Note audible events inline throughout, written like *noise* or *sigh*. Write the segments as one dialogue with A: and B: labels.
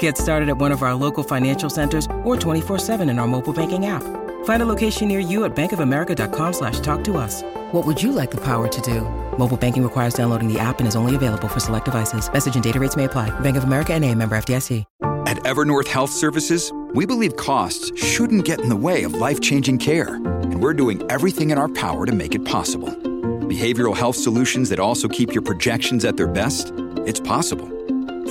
A: Get started at one of our local financial centers or 24-7 in our mobile banking app. Find a location near you at bankofamerica.com slash talk to us. What would you like the power to do? Mobile banking requires downloading the app and is only available for select devices. Message and data rates may apply. Bank of America and a member FDIC.
B: At Evernorth Health Services, we believe costs shouldn't get in the way of life-changing care. And we're doing everything in our power to make it possible. Behavioral health solutions that also keep your projections at their best? It's possible.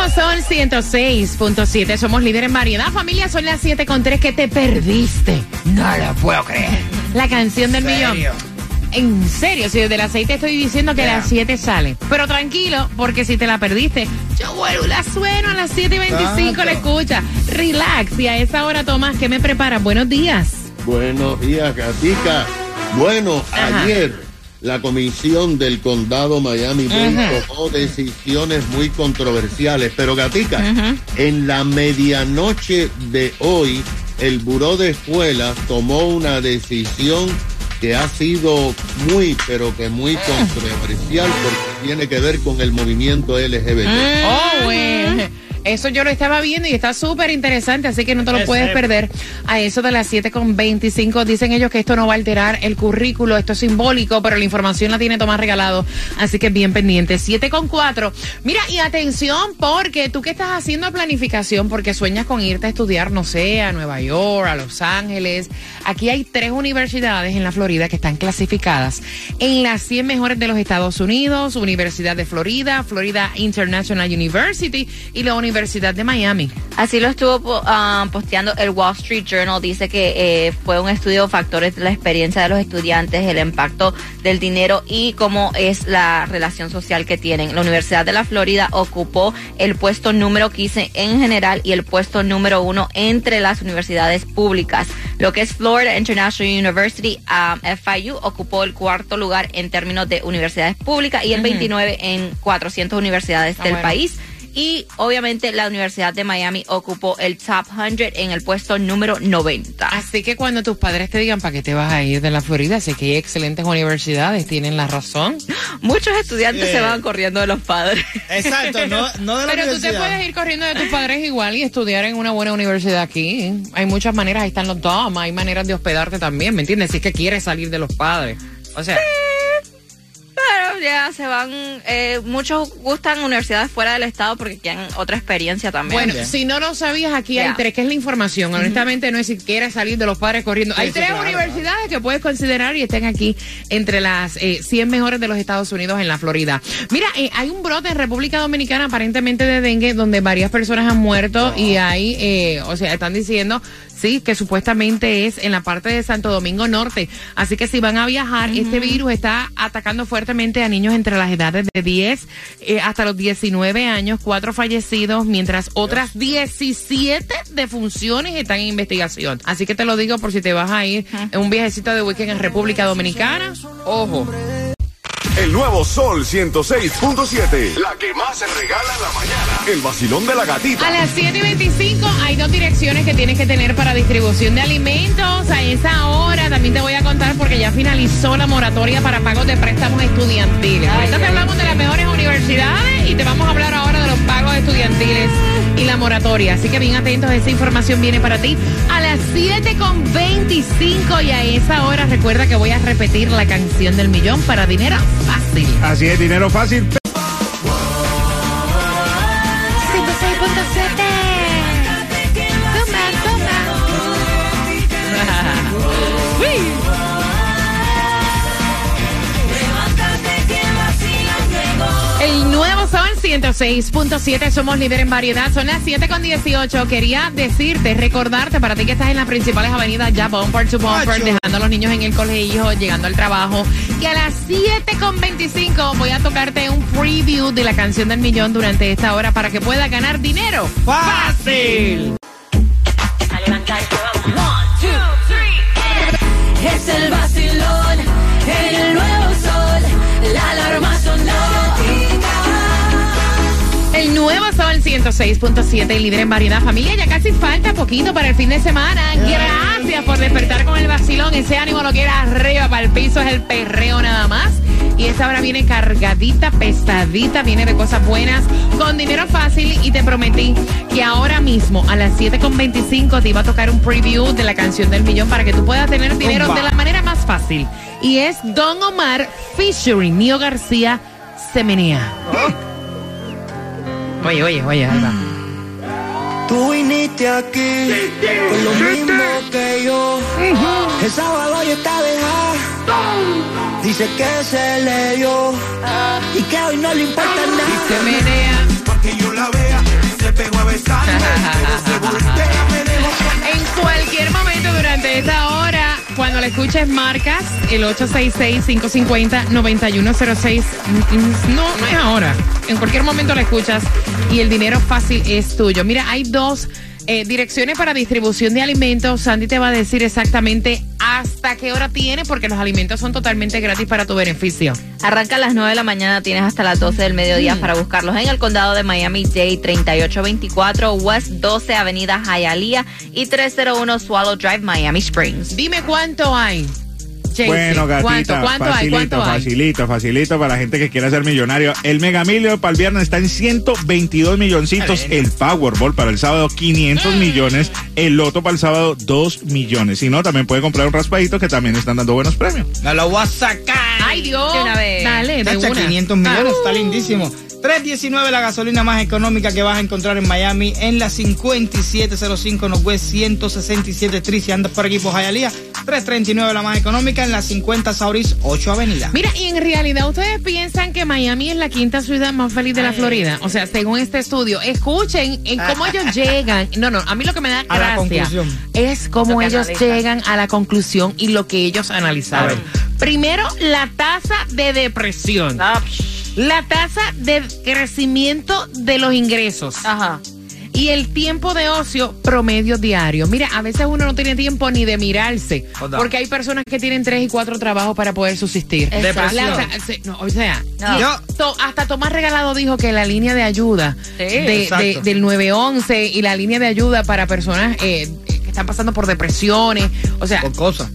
C: Nuevo Sol 106.7. Somos líderes en variedad. Familia, son las 7 con 3 que te perdiste. No lo puedo creer. La canción del millón. En serio, si desde las 6 te estoy diciendo que a las 7 sale. Pero tranquilo, porque si te la perdiste, yo vuelvo, la sueno a las 7 y 25, la escucha. Relax. Y a esa hora, Tomás, ¿qué me preparas? Buenos días.
D: Buenos días, Gatica. Bueno,
C: Ajá.
D: ayer la comisión del condado Miami-Dade tomó decisiones muy controversiales, pero Gatica, en la medianoche de hoy, el Buró de Escuelas tomó una decisión que ha sido muy, pero que muy controversial porque tiene que ver con el movimiento LGBT.
C: Oh, güey. Eso yo lo estaba viendo y está súper interesante, así que no te lo puedes perder. A eso de las 7 con 25 dicen ellos que esto no va a alterar el currículo, esto es simbólico, pero la información la tiene Tomás regalado, así que bien pendiente. 7 con 4. Mira, y atención, porque tú que estás haciendo planificación, porque sueñas con irte a estudiar, no sé, a Nueva York, a Los Ángeles. Aquí hay tres universidades en la Florida que están clasificadas en las 100 mejores de los Estados Unidos, Universidad de Florida, Florida International University y la Universidad de Miami.
E: Así lo estuvo ah, posteando el Wall Street Journal. Dice que eh, fue un estudio de factores de la experiencia de los estudiantes, el impacto del dinero y cómo es la relación social que tienen. La Universidad de la Florida ocupó el puesto número 15 en general y el puesto número uno entre las universidades públicas. Lo que es Florida International University, ah, FIU, ocupó el cuarto lugar en términos de universidades públicas y el 29 en 400 universidades
C: Ah,
E: del
C: bueno.
E: país. Y obviamente la Universidad de Miami ocupó el top 100 en el puesto número 90.
C: Así que cuando tus padres te digan para qué te vas a ir de la Florida, sé que hay excelentes universidades, tienen la razón.
E: Muchos estudiantes se van corriendo de los padres.
F: Exacto, no, no de la *laughs*
C: Pero tú te puedes ir corriendo de tus padres igual y estudiar en una buena universidad aquí. Hay muchas maneras, ahí están los DOM, hay maneras de hospedarte también, ¿me entiendes? Si es que quieres salir de los padres. O sea,
E: Pero ya se van, eh, muchos gustan universidades fuera del estado porque quieren otra experiencia también.
C: bueno, si no lo sabías, aquí hay tres, que es la información. Honestamente, no es si quieres salir de los padres corriendo. hay
F: sí,
C: tres
F: claro,
C: universidades que puedes considerar y están aquí entre las eh, 100 mejores de los Estados Unidos en la Florida. Mira, eh, hay un brote en República Dominicana aparentemente de dengue donde varias personas han muerto y hay, eh, o sea, están diciendo Sí, que supuestamente es en la parte de Santo Domingo Norte. Así que si van a viajar, este virus está atacando fuertemente a niños entre las edades de 10 eh, hasta los 19 años, cuatro fallecidos, mientras otras 17 defunciones están en investigación. Así que te lo digo por si te vas a ir en un viajecito de weekend en República Dominicana. Ojo.
G: El nuevo Sol 106.7. La que más se regala en la mañana. El vacilón de la gatita.
C: A las 7 y 25 hay dos direcciones que tienes que tener para distribución de alimentos. A esa hora también te voy a contar porque ya finalizó la moratoria para pagos de préstamos estudiantiles. Ahorita te hablamos de las mejores universidades y te vamos a hablar ahora de los pagos estudiantiles y la moratoria. Así que bien atentos, esa información viene para ti a las 7 con 25 y a esa hora recuerda que voy a repetir la canción del millón para dinero
H: Así es, dinero fácil.
C: Sol 106.7, somos líder en variedad, son las 7 con 18. Quería decirte, recordarte para ti que estás en las principales avenidas ya bumper to bumper, dejando a los niños en el colegio, llegando al trabajo, que a las 7 con 25 voy a tocarte un preview de la canción del millón durante esta hora para que puedas ganar dinero. ¡Fácil!
H: Es el
C: 106.7 y líder en variedad. Familia, ya casi falta poquito para el fin de semana. Gracias por despertar con el vacilón. Ese ánimo lo queda arriba para el piso, es el perreo nada más. Y esta hora viene cargadita, pesadita, viene de cosas buenas, con dinero fácil. Y te prometí que ahora mismo, a las 7.25, te iba a tocar un preview de la canción del millón para que tú puedas tener dinero de la manera más fácil. Y es Don Omar featuring Nio García Semenea. Ah. Oye, oye, oye, ahí va.
I: Tú viniste aquí con lo mismo que yo. El sábado yo estaba dejada. Dice que se le dio y que hoy no le importa nada.
C: Se menea.
I: Pa' que yo la vea, se pegó a besarme, pero se voltea, me dejó *laughs*
C: En cualquier momento durante esta hora, cuando la escuches, marcas el 866-550-9106. No, no es ahora. En cualquier momento la escuchas y el dinero fácil es tuyo. Mira, hay dos eh, direcciones para distribución de alimentos. Sandy te va a decir exactamente hasta qué hora tiene, porque los alimentos son totalmente gratis para tu beneficio.
E: Arranca a las 9 de la mañana, tienes hasta las 12 del mediodía para buscarlos en el condado de Miami-Dade, 3824 West 12 Avenida Hialeah y 301 Swallow Drive, Miami Springs.
C: Dime cuánto hay.
F: Bueno, gatita,
C: ¿Cuánto, cuánto hay?
F: facilito, facilito, facilito para la gente que quiera ser millonario. El Mega para el viernes está en 122 milloncitos. El Powerball para el sábado, 500 millones. El Loto para el sábado, 2 millones. Si no, también puede comprar un raspadito que también están dando buenos premios.
J: Me lo voy a sacar.
C: Ay, Dios.
E: De una vez.
C: Dale, de
J: Tacha,
C: una.
J: 500 millones, está lindísimo. 319 la gasolina más económica que vas a encontrar en Miami en la 5705 Northwest 167 Street si andas por aquí por Hialeah. 339 la más económica en la 50 Sauris 8 Avenida.
C: Mira, y en realidad ustedes piensan que Miami es la quinta ciudad más feliz de la Florida. O sea, según este estudio, escuchen en cómo ellos llegan. No, no, a mí lo que me da
J: A la
C: gracia
J: conclusión.
C: es cómo ellos
E: analizan.
C: llegan a la conclusión y lo que ellos analizaron. Primero, la tasa de depresión.
E: Ah.
C: La tasa de crecimiento de los ingresos.
E: Ajá.
C: Y el tiempo de ocio promedio diario. Mira, a veces uno no tiene tiempo ni de mirarse.
J: Joda.
C: Porque hay personas que tienen tres y cuatro trabajos para poder subsistir. La- o sea, se- no, o sea,
E: No.
C: y
J: Yo-
C: to- hasta Tomás Regalado dijo que la línea de ayuda
E: Sí,
C: de- de- del 911 y la línea de ayuda para personas eh, que están pasando por depresiones, o sea,
J: Por cosas.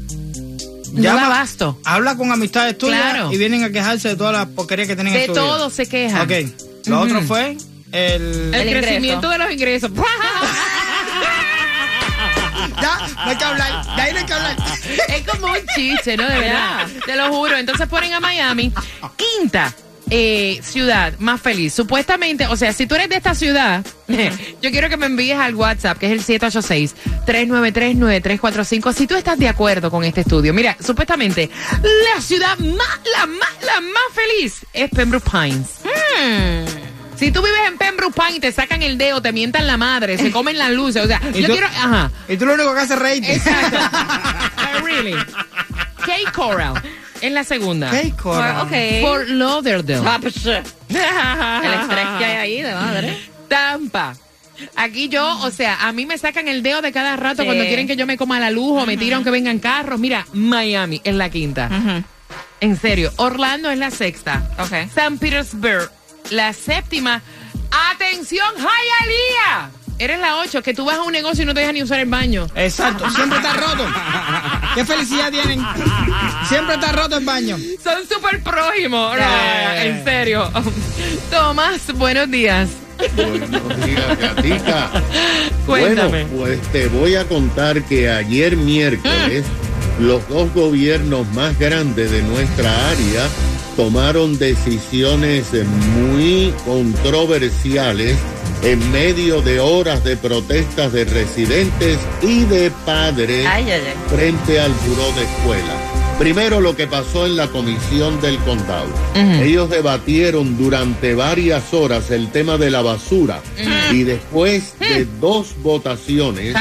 C: No da abasto.
J: Habla con amistades tuyas
C: Claro.
J: y vienen a quejarse de todas las porquerías que tienen en
C: De
J: su vida.
C: todo se quejan.
J: Ok. Lo otro fue el...
C: El,
E: El
C: crecimiento de los ingresos. *laughs*
J: Ya, no hay que hablar. De ahí no hay que hablar.
C: Es como un chiste, ¿no? De verdad. Te lo juro. Entonces ponen a Miami, quinta eh, ciudad más feliz. Supuestamente, o sea, si tú eres de esta ciudad, *laughs* yo quiero que me envíes al WhatsApp, que es el 786-393-9345, si tú estás de acuerdo con este estudio. Mira, supuestamente, la ciudad más, la más, la más feliz es Pembroke Pines. Si tú vives en Pembroke Pines y te sacan el dedo, te mientan la madre, se comen las luces, o sea, *laughs*
J: ¿Y
C: yo
J: tú?
C: quiero, ajá.
J: Y tú lo único que haces es reírte.
C: Exacto. *laughs* Uh, really. Cape Coral en la segunda.
J: Hey, Cora.
E: Ok.
C: Fort Lauderdale.
E: Ah, psh. El estrés que hay ahí, de madre.
C: Tampa. Aquí yo, o sea, a mí me sacan el dedo de cada rato
E: Sí.
C: cuando quieren que yo me coma la luz o me tiran que vengan carros. Mira, Miami es la quinta. En serio. Orlando es la sexta.
E: Ok.
C: San Petersburg, la séptima. ¡Atención, Hialeah! Eres la ocho, que tú vas a un negocio y no te dejan ni usar el baño.
J: Exacto, siempre está roto. *laughs* ¿Qué felicidad tienen? Siempre está roto el baño.
C: Son súper prójimos. No, en serio. *laughs* Tomás, buenos días.
D: Buenos días, Gatica. *laughs*
C: Cuéntame.
D: Bueno, pues te voy a contar que ayer miércoles *gasps* los dos gobiernos más grandes de nuestra área tomaron decisiones muy controversiales en medio de horas de protestas de residentes y de padres
E: Ay, ay, ay.
D: frente al buró de escuela. Primero lo que pasó en la comisión del condado. Ellos debatieron durante varias horas el tema de la basura y después de dos votaciones,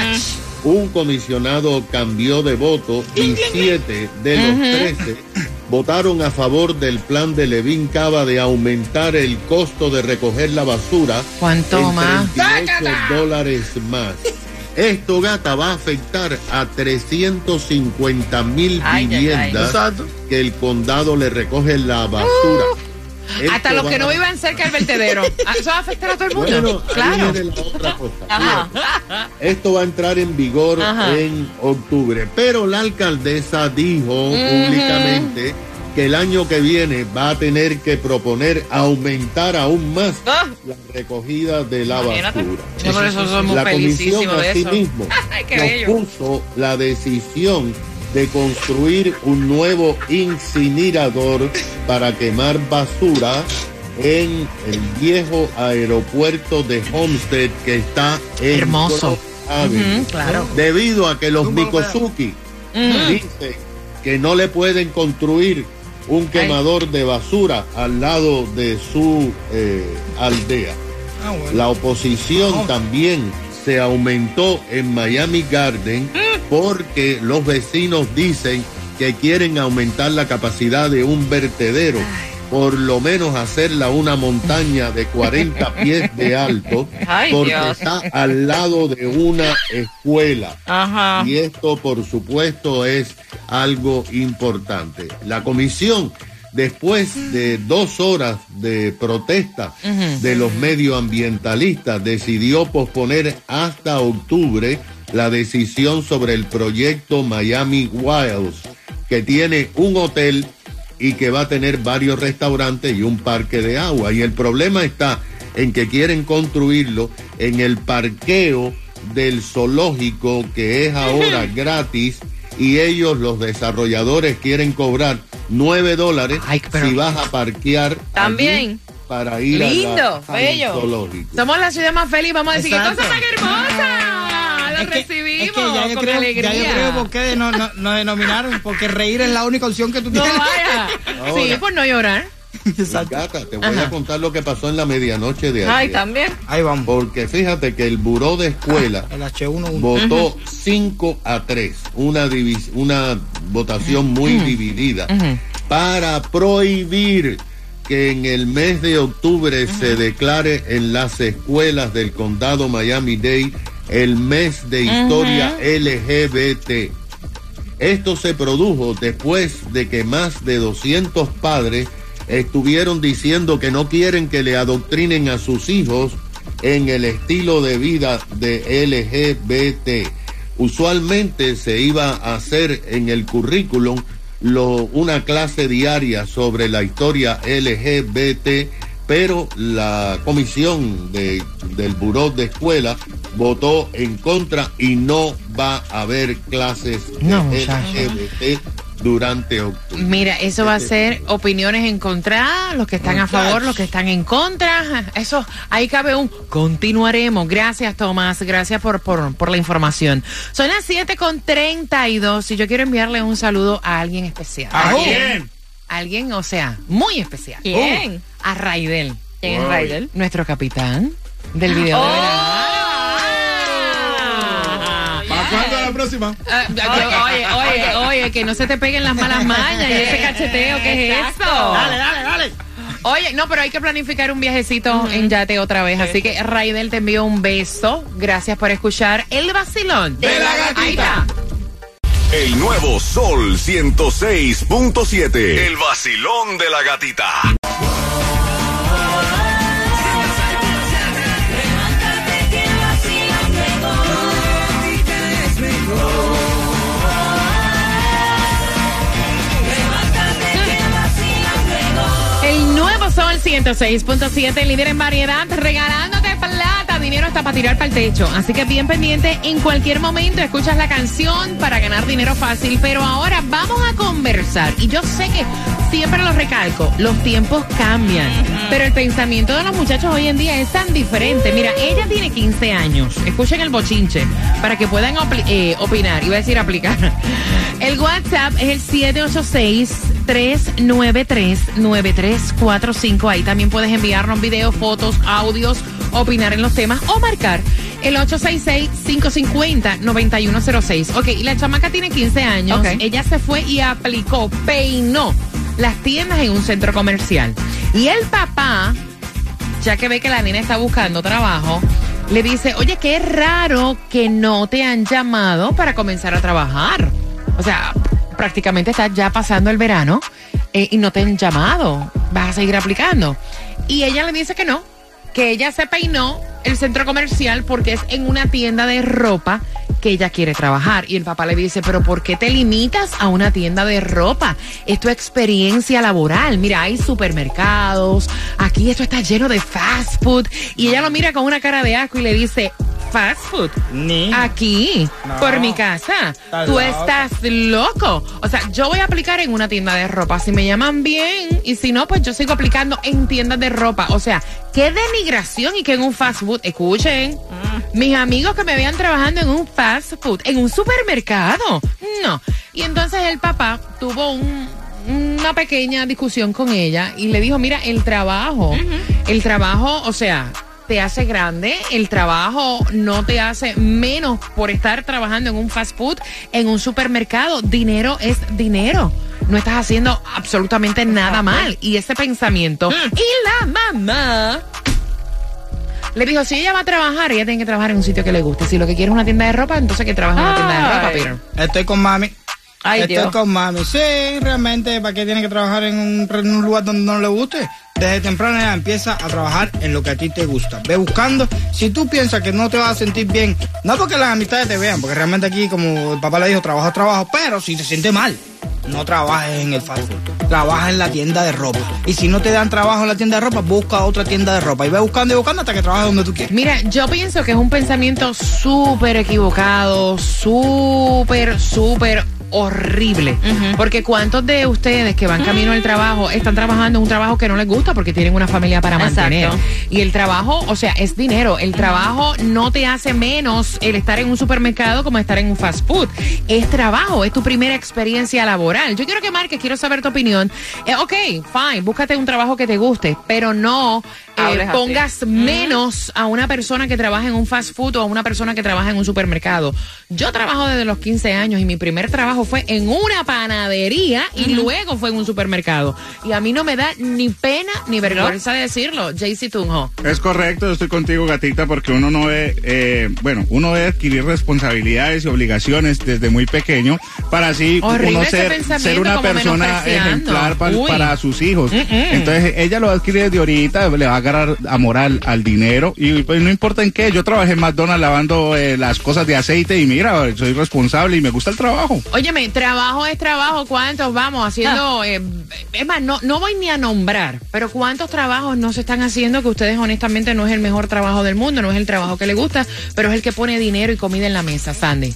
D: un comisionado cambió de voto y siete de los trece votaron a favor del plan de Levin Cava de aumentar el costo de recoger la basura
C: ¿Cuánto
D: en
C: más?
D: 38 dólares más. Esto, gata, va a afectar a 350 mil
E: Ay, ay, ay.
D: viviendas que el condado le recoge la basura. Esto
C: Hasta los que no vivan cerca del vertedero. Ah, Eso va a afectar a todo el mundo.
D: Bueno,
C: claro.
D: viene la otra cosa.
E: Ajá.
D: Esto va a entrar en vigor
C: Ajá.
D: en octubre, pero la alcaldesa dijo públicamente que el año que viene va a tener que proponer aumentar aún más
E: Ah.
D: la recogida de la
E: Imagínate.
D: basura.
C: Yo por eso
D: La comisión
C: de eso.
D: asimismo *laughs*
C: Ay, qué bello.
D: nos puso la decisión de construir un nuevo incinerador para quemar basura en el viejo aeropuerto de Homestead que está en
C: Hermoso. Claro.
D: Debido a que los Mikosuki dicen que no le pueden construir un quemador de basura al lado de su eh, aldea.
J: Ah, bueno.
D: La oposición también se aumentó en Miami Garden porque los vecinos dicen que quieren aumentar la capacidad de un vertedero, por lo menos hacerla una montaña de 40 *laughs* pies de alto, porque está al lado de una escuela.
E: Ajá.
D: Y esto, por supuesto, es algo importante. La comisión, después de dos horas de protesta de los medioambientalistas, decidió posponer hasta octubre la decisión sobre el proyecto Miami Wilds, que tiene un hotel y que va a tener varios restaurantes y un parque de agua. Y el problema está en que quieren construirlo en el parqueo del zoológico que es ahora gratis y ellos, los desarrolladores, quieren cobrar 9 dólares
C: Ay, pero-
D: si vas a parquear
E: También.
D: allí para ir a la-
E: Lindo,
D: al
E: bello.
D: zoológico.
C: Somos la ciudad más feliz. Vamos a decir, qué cosa tan hermosa.
J: Es que-
C: recibimos
J: es que ya yo
C: con
J: creo,
C: alegría.
J: Ya yo creo por qué no, no, nos denominaron, porque reír es la única opción que tú
C: No
J: tienes.
C: vaya. *laughs*
D: Ahora.
C: Sí, por no llorar.
J: Exacto.
D: Gata, te voy
C: Ajá.
D: a contar lo que pasó en la medianoche de
E: Ay,
D: ayer.
E: también.
J: Ahí vamos.
D: Porque fíjate que el buró de escuela
J: El H1
D: votó 5 a 3, una, divis- una votación muy dividida, para prohibir que en el mes de octubre se declare en las escuelas del condado Miami-Dade el mes de historia LGBT. Esto se produjo después de que más de 200 padres estuvieron diciendo que no quieren que le adoctrinen a sus hijos en el estilo de vida de LGBT. Usualmente se iba a hacer en el currículum lo- una clase diaria sobre la historia LGBT, pero la comisión de- del buró de escuela votó en contra y no va a haber clases de
C: No, muchacho.
D: LGBT durante octubre.
C: Mira, eso va a ser opiniones encontradas, los que están a favor, los que están en contra. Eso, ahí cabe un continuaremos. Gracias, Tomás. Gracias por, por, por la información. Son las 7 con 32 y yo quiero enviarle un saludo a alguien especial.
J: ¿A
F: quién?
C: Alguien, o sea, muy especial.
E: ¿Quién?
C: Oh, a Raidel,
E: ¿Quién es Raidel?
C: nuestro capitán del video de verano.
F: ¿Para cuándo la próxima?
C: Ah, Oye, oye, oye, que no se te peguen las malas mañas y ese cacheteo, ¿qué es
E: Exacto.
C: eso?
J: Dale, dale, dale.
C: Oye, no, pero hay que planificar un viajecito en yate otra vez. Así que, Raidel, te envío un beso. Gracias por escuchar el vacilón
E: De la gatita.
G: El nuevo Sol 106.7. El vacilón de la gatita.
H: El
C: nuevo Sol 106.7, líder en variedad, regalándote hasta para tirar para el techo. Así que bien pendiente, en cualquier momento escuchas la canción para ganar dinero fácil. Pero ahora vamos a conversar. Y yo sé que siempre lo recalco, los tiempos cambian. Pero el pensamiento de los muchachos hoy en día es tan diferente. Mira, ella tiene 15 años. Escuchen el bochinche para que puedan eh, opinar. Iba a decir aplicar. *laughs* El WhatsApp es el 786-393-9345. Ahí también puedes enviarnos videos, fotos, audios, opinar en los temas o marcar el 866-550-9106. Ok, y la chamaca tiene 15 años. Ella se fue y aplicó, peinó las tiendas en un centro comercial. Y el papá, ya que ve que la nena está buscando trabajo, le dice, oye, qué raro que no te han llamado para comenzar a trabajar. O sea, prácticamente estás ya pasando el verano eh, y no te han llamado. Vas a seguir aplicando. Y ella le dice que no, que ella se peinó el centro comercial porque es en una tienda de ropa que ella quiere trabajar. Y el papá le dice, pero ¿por qué te limitas a una tienda de ropa? Es tu experiencia laboral. Mira, hay supermercados, aquí esto está lleno de fast food. Y ella lo mira con una cara de asco y le dice, fast food.
J: Ni.
C: Aquí,
J: No.
C: por mi casa.
J: Estás
C: Tú estás loco. O sea, yo voy a aplicar en una tienda de ropa. Si me llaman bien y si no, pues yo sigo aplicando en tiendas de ropa. O sea, qué denigración y que en un fast food. Escuchen, mis amigos que me vean trabajando en un fast food, en un supermercado. No. Y entonces el papá tuvo un una pequeña discusión con ella y le dijo, mira, el trabajo, el trabajo, o sea, te hace grande, el trabajo no te hace menos por estar trabajando en un fast food, en un supermercado. Dinero es dinero. No estás haciendo absolutamente nada mal. Y ese pensamiento. Y la mamá le dijo, si ella va a trabajar, ella tiene que trabajar en un sitio que le guste. Si lo que quiere es una tienda de ropa, entonces que trabaje en una tienda de ropa. Peter.
J: Estoy con mami.
E: Ay,
J: Estoy
E: Dios.
J: con mami. Sí, realmente, ¿para qué tiene que trabajar en un, en un lugar donde no le guste? Desde temprana edad empieza a trabajar en lo que a ti te gusta. Ve buscando. Si tú piensas que no te vas a sentir bien, no porque las amistades te vean, porque realmente aquí, como el papá le dijo, trabajo trabajo, pero si te sientes mal, no trabajes en el fast food. Trabaja en la tienda de ropa. Y si no te dan trabajo en la tienda de ropa, busca otra tienda de ropa. Y ve buscando y buscando hasta que trabajes donde tú quieras.
C: Mira, yo pienso que es un pensamiento súper equivocado, súper, súper horrible. Porque cuántos de ustedes que van camino al trabajo están trabajando en un trabajo que no les gusta porque tienen una familia para
E: Exacto.
C: mantener. Y el trabajo, o sea, es dinero. El trabajo no te hace menos el estar en un supermercado como estar en un fast food. Es trabajo, es tu primera experiencia laboral. Yo quiero que marques, quiero saber tu opinión. Eh, ok, fine, búscate un trabajo que te guste, pero no eh,
E: así.
C: pongas menos a una persona que trabaja en un fast food o a una persona que trabaja en un supermercado. Yo trabajo desde los 15 años y mi primer trabajo fue en una panadería y luego fue en un supermercado. Y a mí no me da ni pena ni vergüenza de decirlo. JC Tunjo.
F: Es correcto, yo estoy contigo, gatita, porque uno no ve, eh, bueno, uno debe adquirir responsabilidades y obligaciones desde muy pequeño para así
C: Horrible
F: uno ser, ser una persona ejemplar pa- para sus hijos. Entonces ella lo va a adquirir desde ahorita, le va a agarrar amor al, al dinero y pues no importa en qué. Yo trabajé en McDonald's lavando eh, las cosas de aceite y mira, soy responsable y me gusta el trabajo.
C: Óyeme, trabajo es trabajo. ¿Cuántos vamos haciendo?
E: Ah.
C: eh, es más, no, no voy ni a nombrar, pero ¿cuántos trabajos no se están haciendo que ustedes honestamente no es el mejor trabajo del mundo, no es el trabajo que le gusta, pero es el que pone dinero y comida en la mesa, Sandy?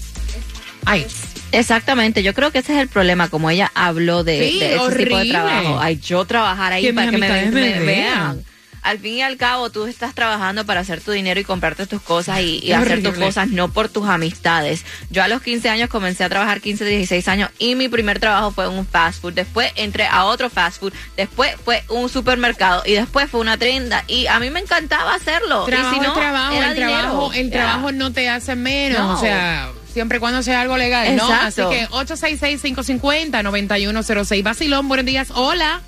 C: Ay,
E: Exactamente, yo creo que ese es el problema, como ella habló de,
C: Sí,
E: de ese tipo
C: horrible.
E: de trabajo. Ay, yo trabajar ahí
C: Que
E: para que me, me
C: me
E: vean.
C: vean.
E: Al fin y al cabo, tú estás trabajando para hacer tu dinero y comprarte tus cosas y, hacer tus cosas, no por tus amistades. Yo a los 15 años comencé a trabajar 15, 16 años y mi primer trabajo fue en un fast food. Después entré a otro fast food. Después fue un supermercado y después fue una tienda. Y a mí me encantaba hacerlo.
C: trabajo
E: y si no,
C: trabajo, el trabajo, el trabajo no te hace menos,
E: No.
C: o sea, siempre y cuando sea algo legal, ¿no? Así que 866-550-9106. Vacilón, buenos días, hola.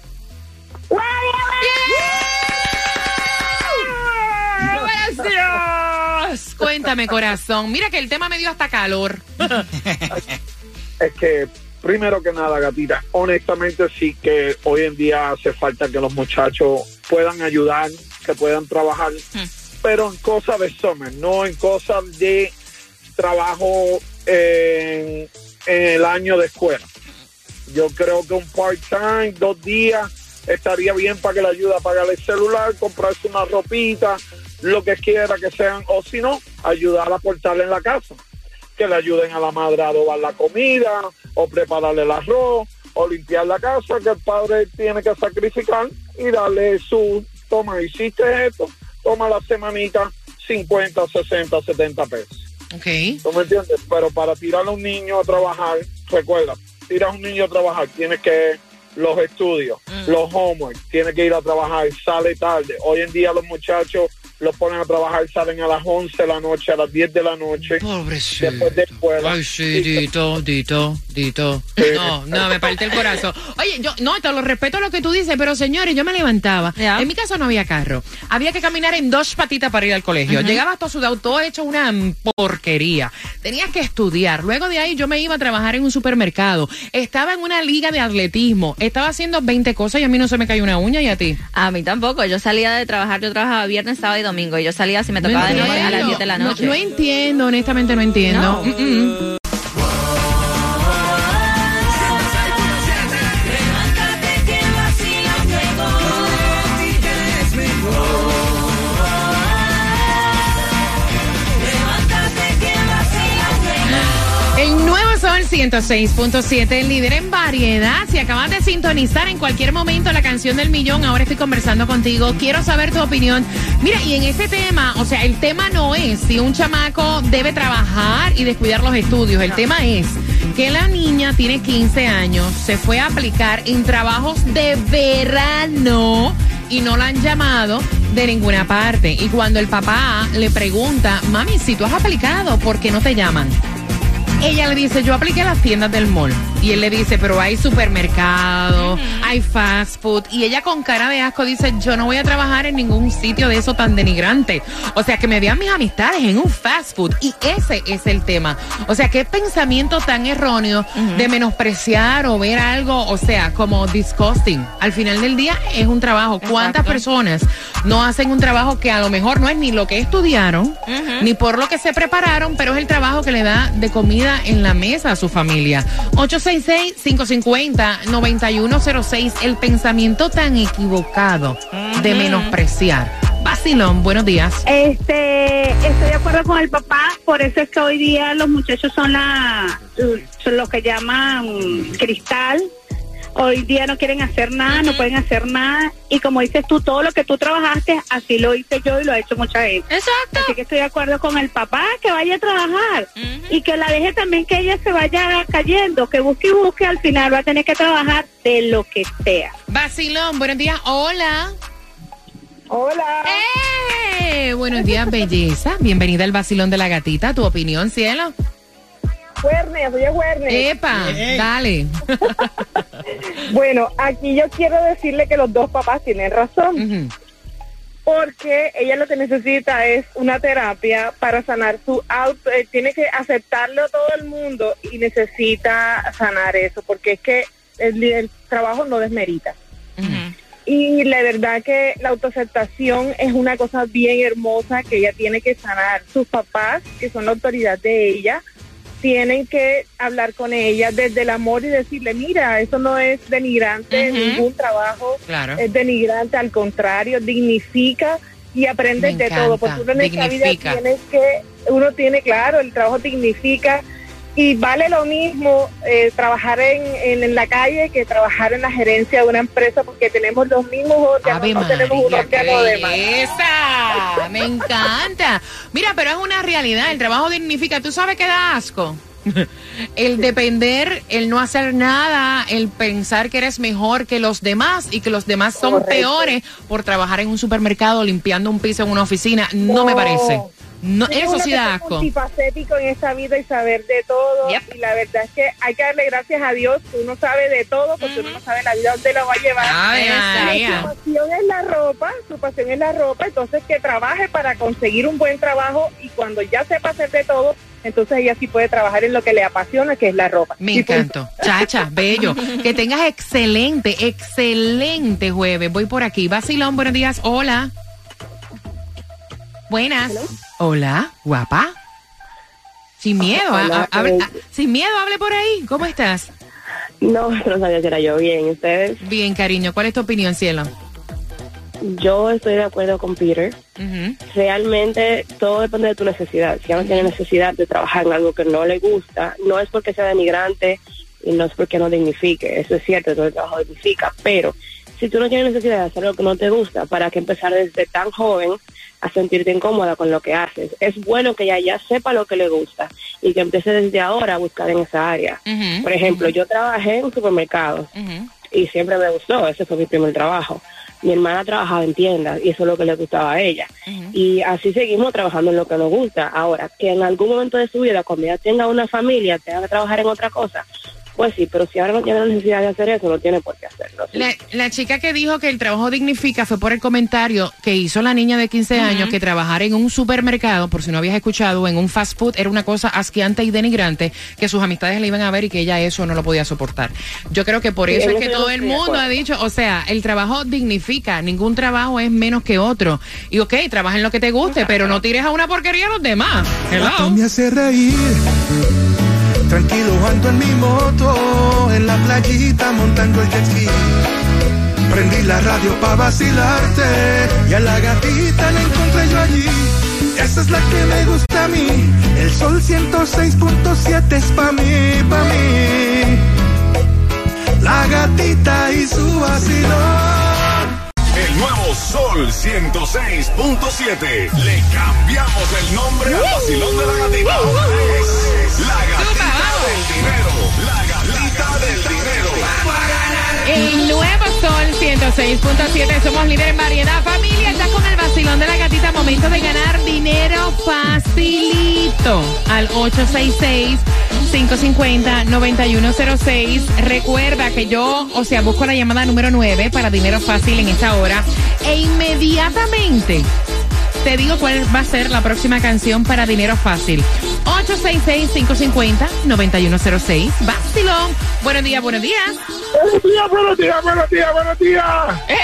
C: Gracias. Cuéntame, corazón. Mira que el tema me dio hasta calor.
K: Es que, primero que nada, gatita, honestamente sí que hoy en día hace falta que los muchachos puedan ayudar, que puedan trabajar, pero en cosas de summer, no en cosas de trabajo en, en el año de escuela. Yo creo que un part-time, dos días, estaría bien para que le ayude a pagar el celular, comprarse una ropita, lo que quiera que sean, o si no, ayudar a aportarle en la casa. Que le ayuden a la madre a adobar la comida, o prepararle el arroz, o limpiar la casa, que el padre tiene que sacrificar y darle su, toma, hiciste esto, toma la semanita 50, 60, 70 pesos.
C: Ok.
K: ¿Tú me entiendes? Pero para tirar a un niño a trabajar, recuerda, tiras a un niño a trabajar, tienes que los estudios, los homework, tienes que ir a trabajar, sale tarde. Hoy en día los muchachos los ponen a trabajar, salen a las 11 de la noche, a las 10 de la noche.
C: Pobrecito.
K: Después de escuela.
C: Ay, sí, Dito, Dito, Dito. No, no, me parte el corazón. Oye, yo, no, te lo respeto lo que tú dices, pero señores, yo me levantaba. En mi casa no había carro. Había que caminar en dos patitas para ir al colegio.
L: Ujú.
C: Llegaba todo sudado, todo hecho una porquería. Tenías que estudiar. Luego de ahí yo me iba a trabajar en un supermercado. Estaba en una liga de atletismo. Estaba haciendo 20 cosas y a mí no se me cayó una uña y a ti.
E: A mí tampoco. Yo salía de trabajar, yo trabajaba viernes, sábado y domingo. Y yo salía, si me tocaba de noche, a las 10 de la
C: No-
E: noche.
C: No, entiendo, honestamente no entiendo. Mm, mm. 106.7, el líder en variedad. Si acabas de sintonizar en cualquier momento la canción del millón, ahora estoy conversando contigo. Quiero saber tu opinión. Mira, y en este tema, o sea, el tema no es si un chamaco debe trabajar y descuidar los estudios. El tema es que la niña tiene 15 años, se fue a aplicar en trabajos de verano y no la han llamado de ninguna parte. Y cuando el papá le pregunta, mami, si tú has aplicado, ¿por qué no te llaman? Ella le dice, yo apliqué las tiendas del mall. Y él le dice, pero hay supermercado, hay fast food. Y ella con cara de asco dice, yo no voy a trabajar en ningún sitio de eso tan denigrante. O sea, que me vean mis amistades en un fast food. Y ese es el tema. O sea, qué pensamiento tan erróneo de menospreciar o ver algo, o sea, como disgusting. Al final del día es un trabajo. ¿Cuántas personas no hacen un trabajo que a lo mejor no es ni lo que estudiaron, ni por lo que se prepararon, pero es el trabajo que le da de comida en la mesa a su familia? 866-550-9106, el pensamiento tan equivocado de menospreciar. Vacilón, buenos días.
L: Este, estoy de acuerdo con el papá, por eso es que hoy día los muchachos son la, son los que llaman cristal. Hoy día no quieren hacer nada, no pueden hacer nada. Y como dices tú, todo lo que tú trabajaste, así lo hice yo y lo ha hecho mucha gente.
E: Exacto.
L: Así que estoy de acuerdo con el papá, que vaya a trabajar. Y que la deje también que ella se vaya cayendo, que busque y busque, al final va a tener que trabajar de lo que sea.
C: Vacilón, buenos días. Hola.
L: Hola.
C: ¡Eh! Buenos días, belleza. Bienvenida al Vacilón de la Gatita. ¿Tu opinión, cielo?
M: Werner, soy Werner.
C: Epa, dale. *laughs*
M: Bueno, aquí yo quiero decirle que los dos papás tienen razón. Porque ella lo que necesita es una terapia para sanar su auto. eh, tiene que aceptarlo todo el mundo y necesita sanar eso, porque es que el, el trabajo no desmerita. Y la verdad que la autoaceptación es una cosa bien hermosa que ella tiene que sanar. Sus papás, que son la autoridad de ella, tienen que hablar con ella desde el amor y decirle, mira, eso no es denigrante,
C: Ujú.
M: ningún trabajo
C: Claro.
M: es denigrante, al contrario, dignifica y aprendes de todo, porque uno en esta vida tienes que, uno tiene, claro, el trabajo dignifica y vale lo mismo eh, trabajar en, en, en la calle que trabajar en la gerencia de una empresa porque tenemos los mismos órganos, no tenemos un órgano de más.
C: belleza. Me encanta. Mira, pero es una realidad. El trabajo dignifica. ¿Tú sabes qué da asco? *laughs* El depender, el no hacer nada, el pensar que eres mejor que los demás y que los demás son
M: Correcto.
C: peores por trabajar en un supermercado limpiando un piso en una oficina. No, me parece. No,
M: Es
C: eso sí da asco.
M: multifacético en esta vida y saber de todo. Y la verdad es que hay que darle gracias a Dios uno sabe de todo porque uno no sabe la vida dónde lo va a llevar.
C: Ay, María.
M: su pasión es la ropa, su pasión es la ropa, entonces que trabaje para conseguir un buen trabajo y cuando ya sepa hacer de todo, entonces ella sí puede trabajar en lo que le apasiona, que es la ropa.
C: Me encantó. Chacha, bello. Que tengas excelente, excelente jueves. Voy por aquí. Vacilón, buenos días. Hola. Buenas. Hola, guapa. Sin miedo,
N: Hola,
C: ha- hable-
N: eh.
C: ah, sin miedo, hable por ahí. ¿Cómo estás?
N: No, no sabía que era yo bien. ¿Ustedes?
C: Bien, cariño. ¿Cuál es tu opinión, cielo?
N: Yo estoy de acuerdo con Peter. Realmente todo depende de tu necesidad. Si uno tiene necesidad de trabajar en algo que no le gusta, no es porque sea denigrante y no es porque no dignifique. Eso es cierto, todo el trabajo dignifica. Pero si tú no tienes necesidad de hacer lo que no te gusta, ¿para qué empezar desde tan joven a sentirte incómoda con lo que haces? Es bueno que ella ya sepa lo que le gusta y que empiece desde ahora a buscar en esa área. Por ejemplo, yo trabajé en un supermercado y siempre me gustó, ese fue mi primer trabajo. Mi hermana trabajaba en tiendas y eso es lo que le gustaba a ella. Y así seguimos trabajando en lo que nos gusta. Ahora, que en algún momento de su vida, cuando ya tenga una familia, tenga que trabajar en otra cosa, pues sí, pero si ahora no tiene la necesidad de hacer eso, no tiene por qué hacerlo.
C: La, la chica que dijo que el trabajo dignifica fue por el comentario que hizo la niña de 15 años que trabajar en un supermercado, por si no habías escuchado, en un fast food era una cosa asqueante y denigrante, que sus amistades le iban a ver y que ella eso no lo podía soportar. Yo creo que por
N: Sí,
C: eso es que todo
N: no
C: el mundo ha dicho, o sea, el trabajo dignifica, ningún trabajo es menos que otro. Y ok, trabaja en lo que te guste, pero no tires a una porquería a los demás. Hello.
O: me hace reír. Tranquilo ando en mi moto, en la playita montando el jet ski. Prendí la radio pa' vacilarte y a la gatita la encontré yo allí. Esa es la que me gusta a mí. El sol 106.7 es pa' mí, pa' mí. La gatita y su vacilón.
G: El nuevo Sol 106.7. Le cambiamos el nombre al vacilón de la gatita. Es la gatita del dinero. La gatita del dinero.
C: El nuevo Sol 106.7, somos líder en variedad. Familia, estás con el vacilón de la gatita. Momento de ganar dinero facilito al 866-550-9106. Recuerda que yo, o sea, busco la llamada número 9 para dinero fácil en esta hora. E inmediatamente te digo cuál va a ser la próxima canción para dinero fácil. 866-550-9106. Vacilón. Buenos días, buenos días.
K: Buenos días, buenos días, buenos días, buenos días.
C: Eh,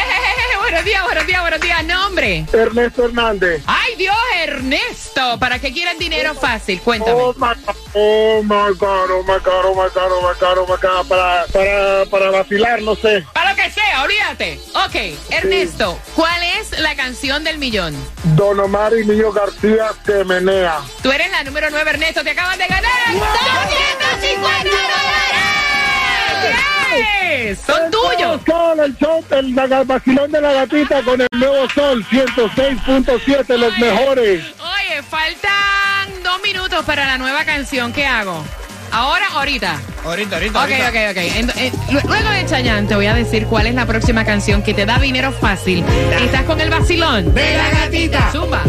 C: buenos días, buenos días, buenos días. Nombre.
K: Ernesto Hernández.
C: Ay, Dios, Ernesto. ¿Para qué quieren dinero fácil? Cuéntame.
K: Oh my, oh my God, oh my God, oh my God, oh my God, oh my God, para, para, para vacilar, no sé.
C: Para lo que sea, olvídate. Ok, Ernesto, ¿cuál es la canción del millón?
K: Don Omar y Niño García se menea.
C: Tú eres la número 9, Ernesto. Te acaban de ganar 250 dólares. Yes, Son tuyos.
K: Sol, el show, el la- vacilón de la gatita con el nuevo Sol 106.7, los mejores.
C: Oye, faltan dos minutos para la nueva canción. ¿Qué hago? ¿Ahora ahorita?
J: Ahorita, ahorita.
C: Ok,
J: ahorita.
C: ok, ok. Eh, lu- luego de Chayanne te voy a decir cuál es la próxima canción que te da dinero fácil. Estás con el vacilón.
J: De la gatita.
C: Zumba.